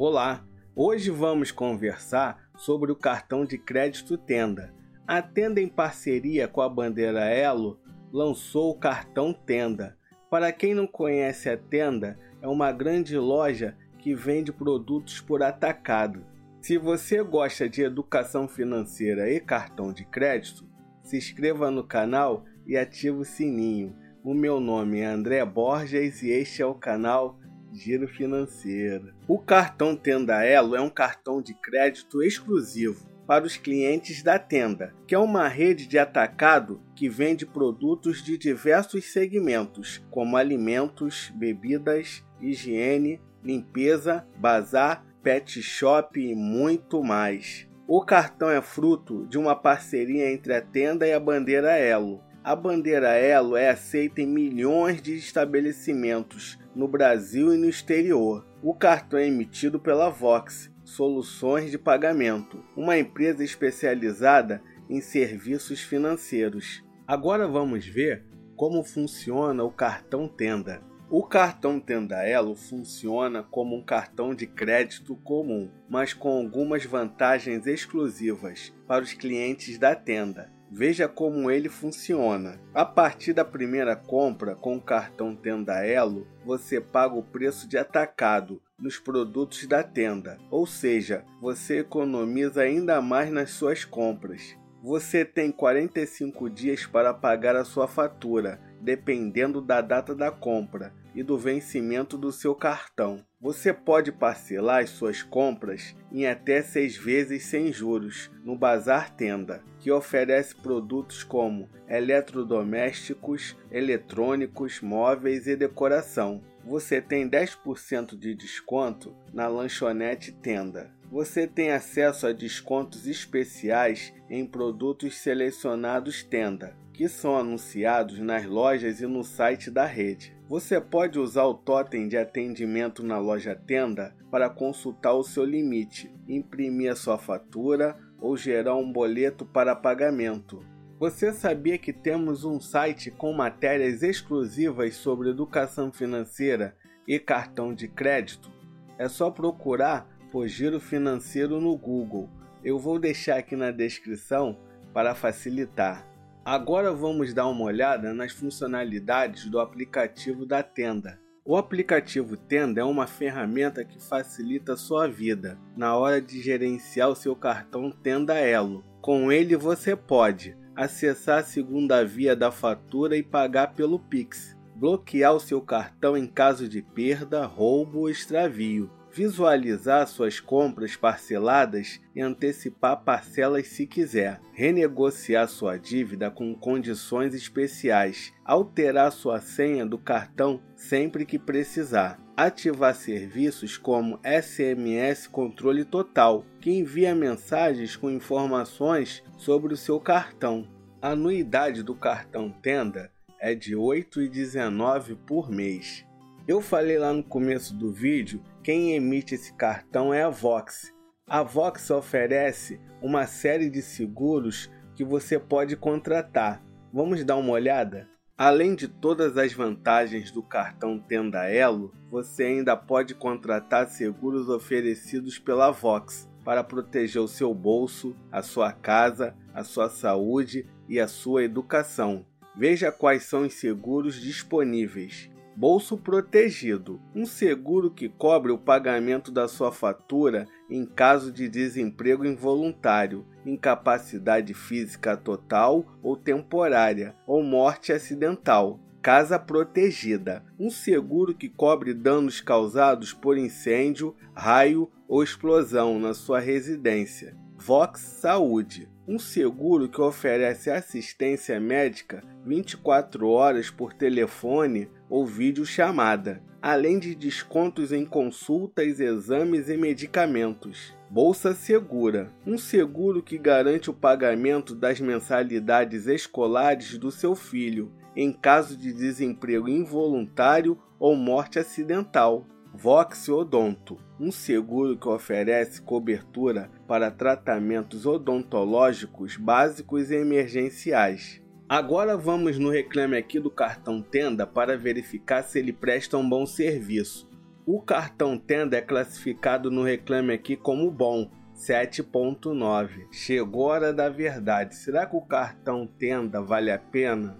Olá, hoje vamos conversar sobre o cartão de crédito Tenda. A Tenda, em parceria com a bandeira Elo, lançou o cartão Tenda. Para quem não conhece a Tenda, é uma grande loja que vende produtos por atacado. Se você gosta de educação financeira e cartão de crédito, se inscreva no canal e ative o sininho. O meu nome é André Borges e este é o canal Giro Financeiro. O cartão Tenda Elo é um cartão de crédito exclusivo para os clientes da Tenda, que é uma rede de atacado que vende produtos de diversos segmentos, como alimentos, bebidas, higiene, limpeza, bazar, pet shop e muito mais. O cartão é fruto de uma parceria entre a Tenda e a Bandeira Elo. A bandeira Elo é aceita em milhões de estabelecimentos no Brasil e no exterior. O cartão é emitido pela Vox, Soluções de Pagamento, uma empresa especializada em serviços financeiros. Agora vamos ver como funciona o cartão Tenda. O cartão Tenda Elo funciona como um cartão de crédito comum, mas com algumas vantagens exclusivas para os clientes da tenda. Veja como ele funciona. A partir da primeira compra com o cartão Tenda Elo, você paga o preço de atacado nos produtos da tenda, ou seja, você economiza ainda mais nas suas compras. Você tem 45 dias para pagar a sua fatura, dependendo da data da compra e do vencimento do seu cartão. Você pode parcelar as suas compras em até seis vezes sem juros no Bazar Tenda, que oferece produtos como eletrodomésticos, eletrônicos, móveis e decoração. Você tem 10% de desconto na lanchonete Tenda. Você tem acesso a descontos especiais em produtos selecionados Tenda, que são anunciados nas lojas e no site da rede. Você pode usar o totem de atendimento na loja Tenda para consultar o seu limite, imprimir a sua fatura ou gerar um boleto para pagamento. Você sabia que temos um site com matérias exclusivas sobre educação financeira e cartão de crédito? É só procurar por Giro Financeiro no Google. Eu vou deixar aqui na descrição para facilitar. Agora vamos dar uma olhada nas funcionalidades do aplicativo da Tenda. O aplicativo Tenda é uma ferramenta que facilita sua vida na hora de gerenciar o seu cartão Tenda Elo. Com ele você pode acessar a segunda via da fatura e pagar pelo Pix, bloquear o seu cartão em caso de perda, roubo ou extravio, visualizar suas compras parceladas e antecipar parcelas se quiser, renegociar sua dívida com condições especiais, alterar sua senha do cartão sempre que precisar, ativar serviços como SMS Controle Total, que envia mensagens com informações sobre o seu cartão. A anuidade do cartão Tenda é de R$ 8,19 por mês. Eu falei lá no começo do vídeo, quem emite esse cartão é a Vox. A Vox oferece uma série de seguros que você pode contratar. Vamos dar uma olhada? Além de todas as vantagens do cartão Tenda Elo, você ainda pode contratar seguros oferecidos pela Vox para proteger o seu bolso, a sua casa, a sua saúde e a sua educação. Veja quais são os seguros disponíveis. Bolso Protegido um seguro que cobre o pagamento da sua fatura em caso de desemprego involuntário, incapacidade física total ou temporária ou morte acidental. Casa Protegida um seguro que cobre danos causados por incêndio, raio ou explosão na sua residência. Vox Saúde um seguro que oferece assistência médica 24 horas por telefone ou videochamada, além de descontos em consultas, exames e medicamentos. Bolsa Segura um seguro que garante o pagamento das mensalidades escolares do seu filho em caso de desemprego involuntário ou morte acidental. Vox Odonto, um seguro que oferece cobertura para tratamentos odontológicos básicos e emergenciais. Agora vamos no reclame aqui do cartão Tenda para verificar se ele presta um bom serviço. O cartão Tenda é classificado no Reclame Aqui como bom, 7.9. Chegou a hora da verdade. Será que o cartão Tenda vale a pena?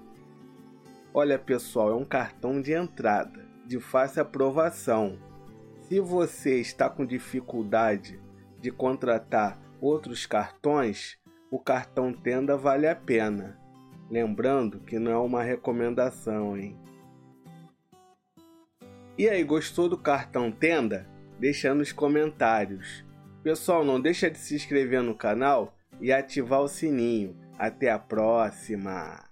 Olha, pessoal, é um cartão de entrada, de fácil aprovação. Se você está com dificuldade de contratar outros cartões, o cartão Tenda vale a pena. Lembrando que não é uma recomendação, hein? E aí, gostou do cartão Tenda? Deixa nos comentários. Pessoal, não deixa de se inscrever no canal e ativar o sininho. Até a próxima!